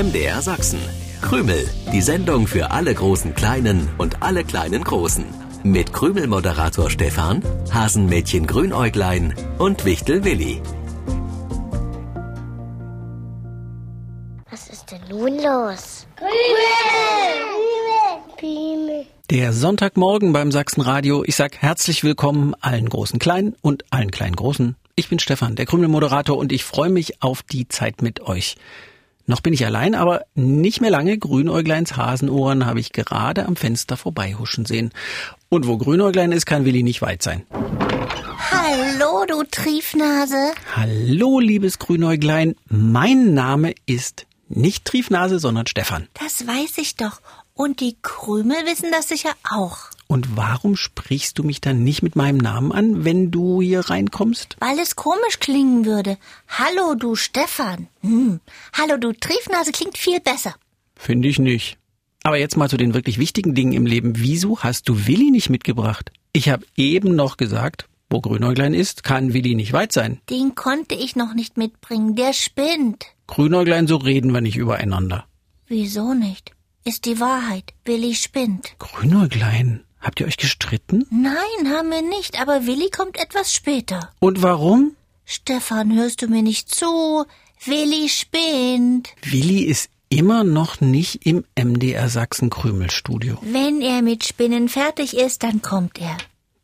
MDR Sachsen. Krümel, die Sendung für alle großen Kleinen und alle kleinen Großen. Mit Krümel-Moderator Stefan, Hasenmädchen Grünäuglein und Wichtel Willi. Was ist denn nun los? Krümel! Krümel! Der Sonntagmorgen beim Sachsenradio. Ich sag herzlich willkommen allen großen Kleinen und allen kleinen Großen. Ich bin Stefan, der Krümel-Moderator und ich freue mich auf die Zeit mit euch. Noch bin ich allein, aber nicht mehr lange. Grünäugleins Hasenohren habe ich gerade am Fenster vorbeihuschen sehen. Und wo Grünäuglein ist, kann Willi nicht weit sein. Hallo, du Triefnase. Hallo, liebes Grünäuglein. Mein Name ist nicht Triefnase, sondern Stefan. Das weiß ich doch. Und die Krümel wissen das sicher auch. Und warum sprichst du mich dann nicht mit meinem Namen an, wenn du hier reinkommst? Weil es komisch klingen würde. Hallo, du Stefan. Hm. Hallo, du Triefnase klingt viel besser. Finde ich nicht. Aber jetzt mal zu den wirklich wichtigen Dingen im Leben. Wieso hast du Willi nicht mitgebracht? Ich habe eben noch gesagt, wo Grünäuglein ist, kann Willi nicht weit sein. Den konnte ich noch nicht mitbringen. Der spinnt. Grünäuglein, so reden wir nicht übereinander. Wieso nicht? Ist die Wahrheit. Willi spinnt. Grünäuglein, Habt ihr euch gestritten? Nein, haben wir nicht, aber Willi kommt etwas später. Und warum? Stefan, hörst du mir nicht zu? Willi spinnt. Willi ist immer noch nicht im MDR Sachsen Krümelstudio. Wenn er mit Spinnen fertig ist, dann kommt er.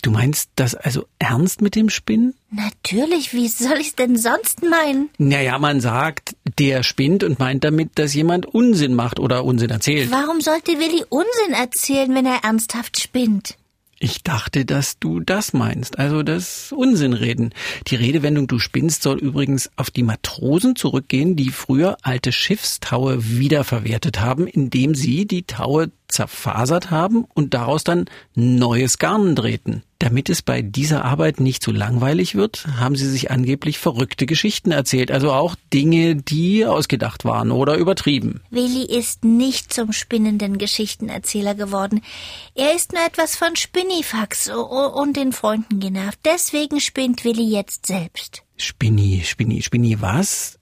Du meinst das also ernst mit dem Spinnen? Natürlich, wie soll ich's denn sonst meinen? Naja, man sagt, der spinnt und meint damit, dass jemand Unsinn macht oder Unsinn erzählt. Warum sollte Willi Unsinn erzählen, wenn er ernsthaft spinnt? Ich dachte, dass du das meinst, also das Unsinnreden. Die Redewendung du spinnst soll übrigens auf die Matrosen zurückgehen, die früher alte Schiffstaue wiederverwertet haben, indem sie die Taue zerfasert haben und daraus dann neues Garn drehten. Damit es bei dieser Arbeit nicht zu langweilig wird, haben sie sich angeblich verrückte Geschichten erzählt, also auch Dinge, die ausgedacht waren oder übertrieben. Willi ist nicht zum spinnenden Geschichtenerzähler geworden. Er ist nur etwas von Spinnifax und den Freunden genervt. Deswegen spinnt Willi jetzt selbst. Spinni, Spinni, Spinni, was?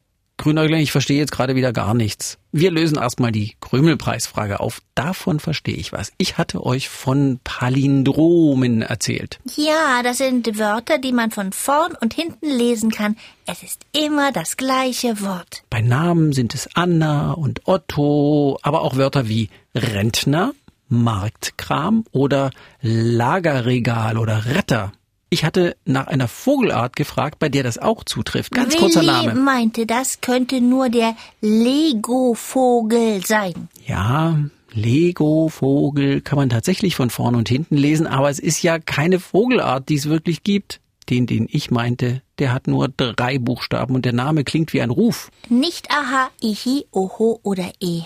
Grünäuglein, ich verstehe jetzt gerade wieder gar nichts. Wir lösen erstmal die Krümelpreisfrage auf. Davon verstehe ich was. Ich hatte euch von Palindromen erzählt. Ja, das sind Wörter, die man von vorn und hinten lesen kann. Es ist immer das gleiche Wort. Bei Namen sind es Anna und Otto, aber auch Wörter wie Rentner, Marktkram oder Lagerregal oder Retter. Ich hatte nach einer Vogelart gefragt, bei der das auch zutrifft. Ganz Willi kurzer Name. meinte, das könnte nur der Lego-Vogel sein. Ja, Lego-Vogel kann man tatsächlich von vorn und hinten lesen, aber es ist ja keine Vogelart, die es wirklich gibt. Den, den ich meinte, der hat nur drei Buchstaben und der Name klingt wie ein Ruf. Nicht aha, ihi, oho oder ehe,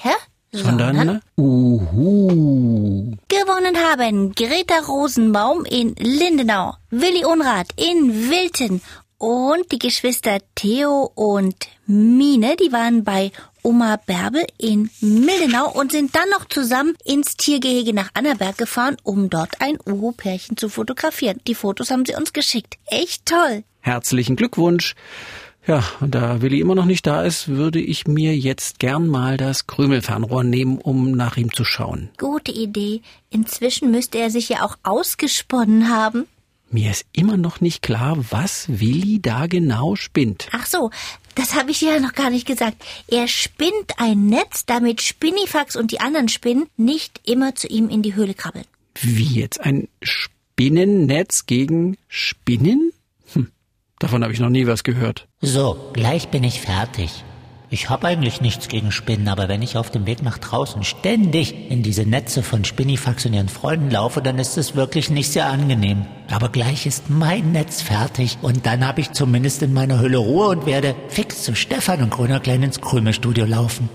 sondern, sondern Uhu. Gewonnen haben Greta Rosenbaum in Lindenau, Willi Unrat in Wilten und die Geschwister Theo und Mine, die waren bei Oma Bärbel in Mildenau und sind dann noch zusammen ins Tiergehege nach Annaberg gefahren, um dort ein Uhu-Pärchen zu fotografieren. Die Fotos haben sie uns geschickt. Echt toll. Herzlichen Glückwunsch. Ja, und da Willi immer noch nicht da ist, würde ich mir jetzt gern mal das Krümelfernrohr nehmen, um nach ihm zu schauen. Gute Idee. Inzwischen müsste er sich ja auch ausgesponnen haben. Mir ist immer noch nicht klar, was Willi da genau spinnt. Ach so, das habe ich ja noch gar nicht gesagt. Er spinnt ein Netz, damit Spinnifax und die anderen Spinnen nicht immer zu ihm in die Höhle krabbeln. Wie jetzt? Ein Spinnennetz gegen Spinnen? Davon habe ich noch nie was gehört. So, gleich bin ich fertig. Ich habe eigentlich nichts gegen Spinnen, aber wenn ich auf dem Weg nach draußen ständig in diese Netze von Spinnifax und ihren Freunden laufe, dann ist es wirklich nicht sehr angenehm. Aber gleich ist mein Netz fertig und dann habe ich zumindest in meiner Hülle Ruhe und werde fix zu Stefan und Grüner Klein ins Krümelstudio laufen.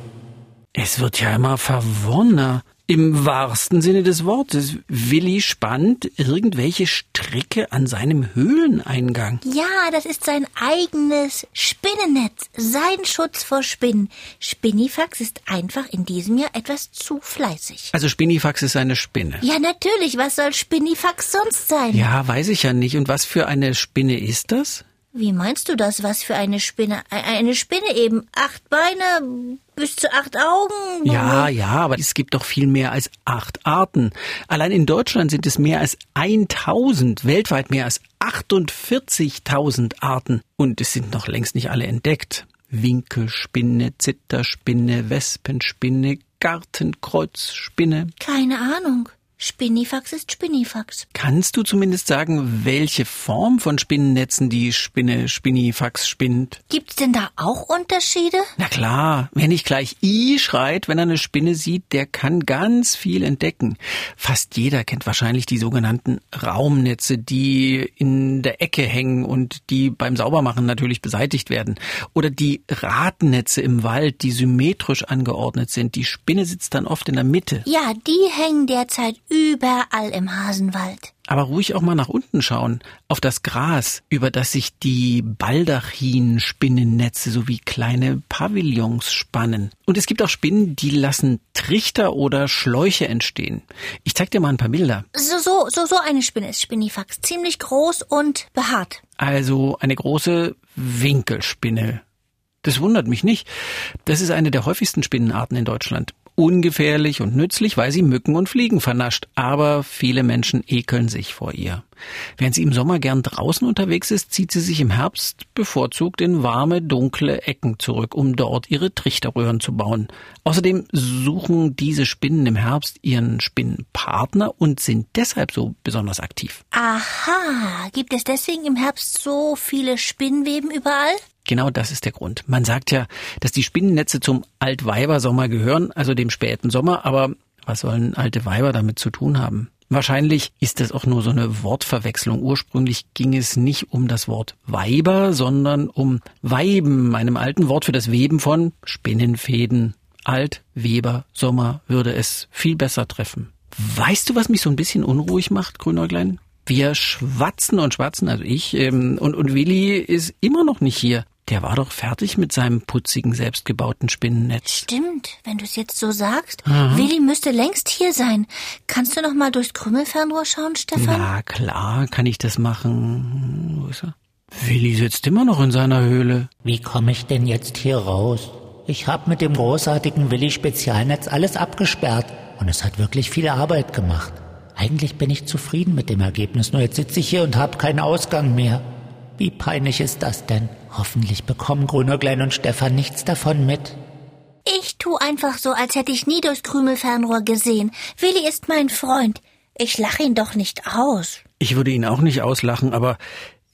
Es wird ja immer verworrener. Im wahrsten Sinne des Wortes. Willi spannt irgendwelche Stricke an seinem Höhleneingang. Ja, das ist sein eigenes Spinnennetz. Sein Schutz vor Spinnen. Spinnifax ist einfach in diesem Jahr etwas zu fleißig. Also Spinnifax ist eine Spinne. Ja, natürlich. Was soll Spinnifax sonst sein? Ja, weiß ich ja nicht. Und was für eine Spinne ist das? Wie meinst du das? Was für eine Spinne? Eine Spinne eben. Acht Beine, bis zu acht Augen. Ja, ja, aber es gibt doch viel mehr als acht Arten. Allein in Deutschland sind es mehr als 1000, weltweit mehr als 48.000 Arten. Und es sind noch längst nicht alle entdeckt. Winkelspinne, Zitterspinne, Wespenspinne, Gartenkreuzspinne. Keine Ahnung. Spinnifax ist Spinnifax. Kannst du zumindest sagen, welche Form von Spinnennetzen die Spinne Spinnifax spinnt? Gibt's denn da auch Unterschiede? Na klar, wer nicht gleich I schreit, wenn er eine Spinne sieht, der kann ganz viel entdecken. Fast jeder kennt wahrscheinlich die sogenannten Raumnetze, die in der Ecke hängen und die beim Saubermachen natürlich beseitigt werden. Oder die Radnetze im Wald, die symmetrisch angeordnet sind. Die Spinne sitzt dann oft in der Mitte. Ja, die hängen derzeit überall im Hasenwald. Aber ruhig auch mal nach unten schauen, auf das Gras, über das sich die Baldachin-Spinnennetze sowie kleine Pavillons spannen. Und es gibt auch Spinnen, die lassen Trichter oder Schläuche entstehen. Ich zeig dir mal ein paar Bilder. So, so, so, so eine Spinne ist Spinnifax. Ziemlich groß und behaart. Also eine große Winkelspinne. Das wundert mich nicht. Das ist eine der häufigsten Spinnenarten in Deutschland. Ungefährlich und nützlich, weil sie Mücken und Fliegen vernascht. Aber viele Menschen ekeln sich vor ihr. Während sie im Sommer gern draußen unterwegs ist, zieht sie sich im Herbst bevorzugt in warme, dunkle Ecken zurück, um dort ihre Trichterröhren zu bauen. Außerdem suchen diese Spinnen im Herbst ihren Spinnenpartner und sind deshalb so besonders aktiv. Aha, gibt es deswegen im Herbst so viele Spinnweben überall? Genau das ist der Grund. Man sagt ja, dass die Spinnennetze zum Altweibersommer gehören, also dem späten Sommer, aber was sollen alte Weiber damit zu tun haben? Wahrscheinlich ist das auch nur so eine Wortverwechslung. Ursprünglich ging es nicht um das Wort Weiber, sondern um Weiben, einem alten Wort für das Weben von Spinnenfäden. Alt, Weber, Sommer würde es viel besser treffen. Weißt du, was mich so ein bisschen unruhig macht, Grünäuglein? Wir schwatzen und schwatzen, also ich, ähm, und, und Willi ist immer noch nicht hier. Der war doch fertig mit seinem putzigen, selbstgebauten Spinnennetz. Stimmt, wenn du es jetzt so sagst. Willi müsste längst hier sein. Kannst du noch mal durchs Krümmelfernrohr schauen, Stefan? Na klar, kann ich das machen. Wo ist er? Willi sitzt immer noch in seiner Höhle. Wie komme ich denn jetzt hier raus? Ich habe mit dem großartigen Willi Spezialnetz alles abgesperrt und es hat wirklich viel Arbeit gemacht. Eigentlich bin ich zufrieden mit dem Ergebnis, nur jetzt sitze ich hier und habe keinen Ausgang mehr. Wie peinlich ist das denn? Hoffentlich bekommen Grünäuglein und Stefan nichts davon mit. Ich tu einfach so, als hätte ich nie durchs Krümelfernrohr gesehen. Willi ist mein Freund. Ich lache ihn doch nicht aus. Ich würde ihn auch nicht auslachen, aber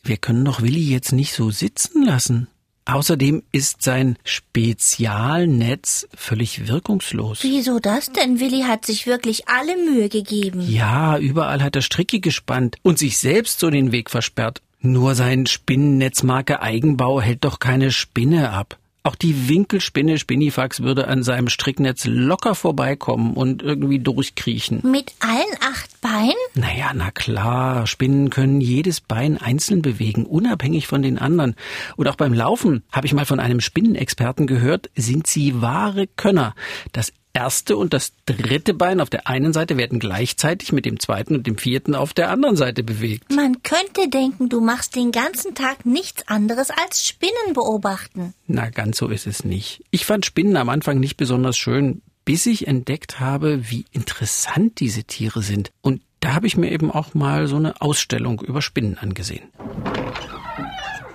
wir können doch Willi jetzt nicht so sitzen lassen. Außerdem ist sein Spezialnetz völlig wirkungslos. Wieso das denn? Willi hat sich wirklich alle Mühe gegeben. Ja, überall hat er Stricke gespannt und sich selbst so den Weg versperrt. Nur sein Spinnennetzmarke Eigenbau hält doch keine Spinne ab. Auch die Winkelspinne Spinnifax würde an seinem Stricknetz locker vorbeikommen und irgendwie durchkriechen. Mit allen acht Beinen? Naja, na klar, Spinnen können jedes Bein einzeln bewegen, unabhängig von den anderen. Und auch beim Laufen, habe ich mal von einem Spinnenexperten gehört, sind sie wahre Könner. Das erste und das dritte Bein auf der einen Seite werden gleichzeitig mit dem zweiten und dem vierten auf der anderen Seite bewegt. Man könnte denken, du machst den ganzen Tag nichts anderes als Spinnen beobachten. Na, ganz so ist es nicht. Ich fand Spinnen am Anfang nicht besonders schön, bis ich entdeckt habe, wie interessant diese Tiere sind. Und da habe ich mir eben auch mal so eine Ausstellung über Spinnen angesehen.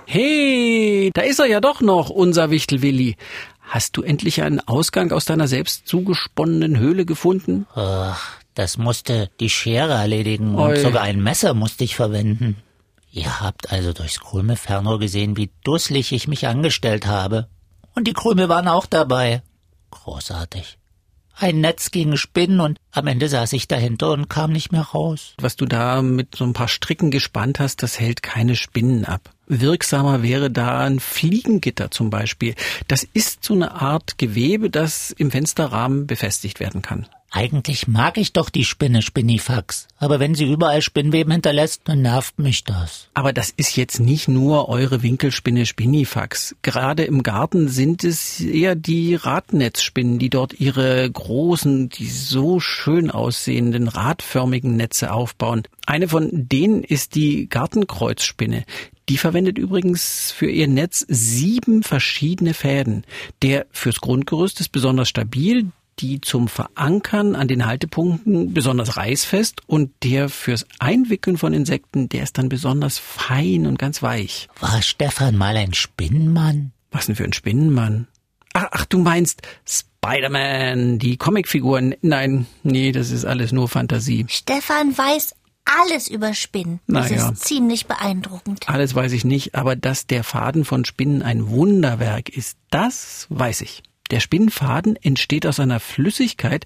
Hey, da ist er ja doch noch, unser Wichtelwilli. Hast du endlich einen Ausgang aus deiner selbst zugesponnenen Höhle gefunden? Ach, das musste die Schere erledigen und Oi. sogar ein Messer musste ich verwenden. Ihr habt also durchs Krümelfernrohr gesehen, wie dusselig ich mich angestellt habe. Und die Krümel waren auch dabei. Großartig. Ein Netz gegen Spinnen und am Ende saß ich dahinter und kam nicht mehr raus. Was du da mit so ein paar Stricken gespannt hast, das hält keine Spinnen ab. Wirksamer wäre da ein Fliegengitter zum Beispiel. Das ist so eine Art Gewebe, das im Fensterrahmen befestigt werden kann. Eigentlich mag ich doch die Spinne Spinnifax, aber wenn sie überall Spinnweben hinterlässt, dann nervt mich das. Aber das ist jetzt nicht nur eure Winkelspinne Spinnifax. Gerade im Garten sind es eher die Radnetzspinnen, die dort ihre großen, die so schön aussehenden radförmigen Netze aufbauen. Eine von denen ist die Gartenkreuzspinne. Die verwendet übrigens für ihr Netz sieben verschiedene Fäden. Der fürs Grundgerüst ist besonders stabil, die zum Verankern an den Haltepunkten besonders reißfest und der fürs Einwickeln von Insekten, der ist dann besonders fein und ganz weich. War Stefan mal ein Spinnenmann? Was denn für ein Spinnenmann? Ach, ach du meinst Spider-Man, die Comicfiguren. Nein, nee, das ist alles nur Fantasie. Stefan weiß alles über Spinnen. Das Na ja. ist ziemlich beeindruckend. Alles weiß ich nicht, aber dass der Faden von Spinnen ein Wunderwerk ist, das weiß ich. Der Spinnenfaden entsteht aus einer Flüssigkeit,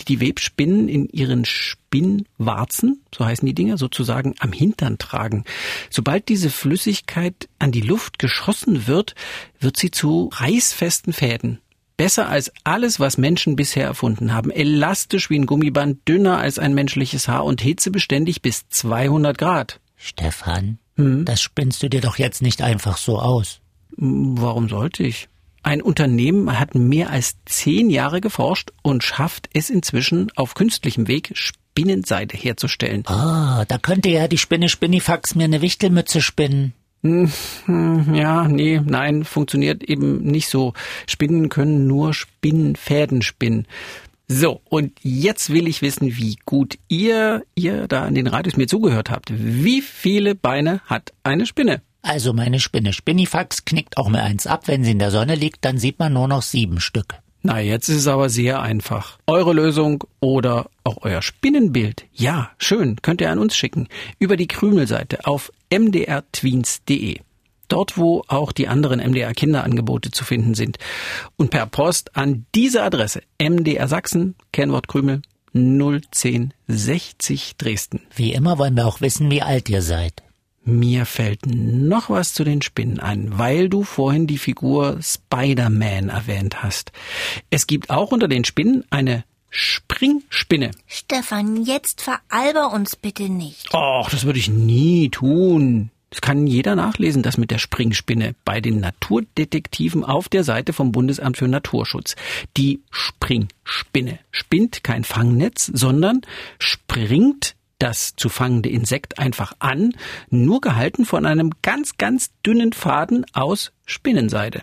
die die Webspinnen in ihren Spinnwarzen, so heißen die Dinger, sozusagen am Hintern tragen. Sobald diese Flüssigkeit an die Luft geschossen wird, wird sie zu reißfesten Fäden. Besser als alles, was Menschen bisher erfunden haben. Elastisch wie ein Gummiband, dünner als ein menschliches Haar und hitzebeständig bis 200 Grad. Stefan, das spinnst du dir doch jetzt nicht einfach so aus. Warum sollte ich? Ein Unternehmen hat mehr als zehn Jahre geforscht und schafft es inzwischen auf künstlichem Weg, Spinnenseide herzustellen. Ah, da könnte ja die Spinne Spinnifax mir eine Wichtelmütze spinnen. Hm, Ja, nee, nein, funktioniert eben nicht so. Spinnen können nur Spinnenfäden spinnen. So, und jetzt will ich wissen, wie gut ihr, ihr da an den Radios mir zugehört habt. Wie viele Beine hat eine Spinne? Also meine Spinne Spinnifax knickt auch mal eins ab, wenn sie in der Sonne liegt, dann sieht man nur noch sieben Stück. Na, jetzt ist es aber sehr einfach. Eure Lösung oder auch euer Spinnenbild. Ja, schön, könnt ihr an uns schicken. Über die Krümelseite auf mdrtweens.de. Dort, wo auch die anderen MDR Kinderangebote zu finden sind. Und per Post an diese Adresse MDR Sachsen, Kennwort Krümel 01060 Dresden. Wie immer wollen wir auch wissen, wie alt ihr seid. Mir fällt noch was zu den Spinnen ein, weil du vorhin die Figur Spider-Man erwähnt hast. Es gibt auch unter den Spinnen eine Springspinne. Stefan, jetzt veralber uns bitte nicht. Och, das würde ich nie tun. Das kann jeder nachlesen, das mit der Springspinne bei den Naturdetektiven auf der Seite vom Bundesamt für Naturschutz. Die Springspinne spinnt kein Fangnetz, sondern springt das zu fangende Insekt einfach an, nur gehalten von einem ganz, ganz dünnen Faden aus Spinnenseide.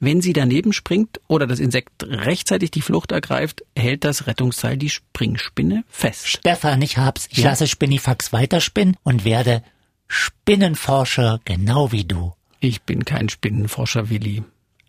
Wenn sie daneben springt oder das Insekt rechtzeitig die Flucht ergreift, hält das Rettungsseil die Springspinne fest. Stefan, ich hab's. Ich Ja. lasse Spinnifax weiterspinnen und werde Spinnenforscher genau wie du. Ich bin kein Spinnenforscher, Willi.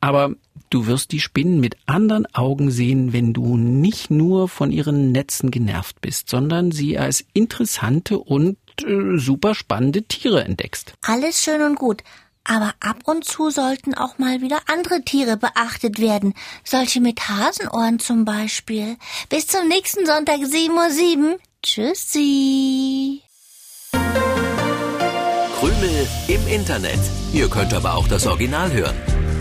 Aber du wirst die Spinnen mit anderen Augen sehen, wenn du nicht nur von ihren Netzen genervt bist, sondern sie als interessante und äh, super spannende Tiere entdeckst. Alles schön und gut. Aber ab und zu sollten auch mal wieder andere Tiere beachtet werden. Solche mit Hasenohren zum Beispiel. Bis zum nächsten Sonntag 7.07 Uhr. Tschüssi. Krümel im Internet. Ihr könnt aber auch das Original hören.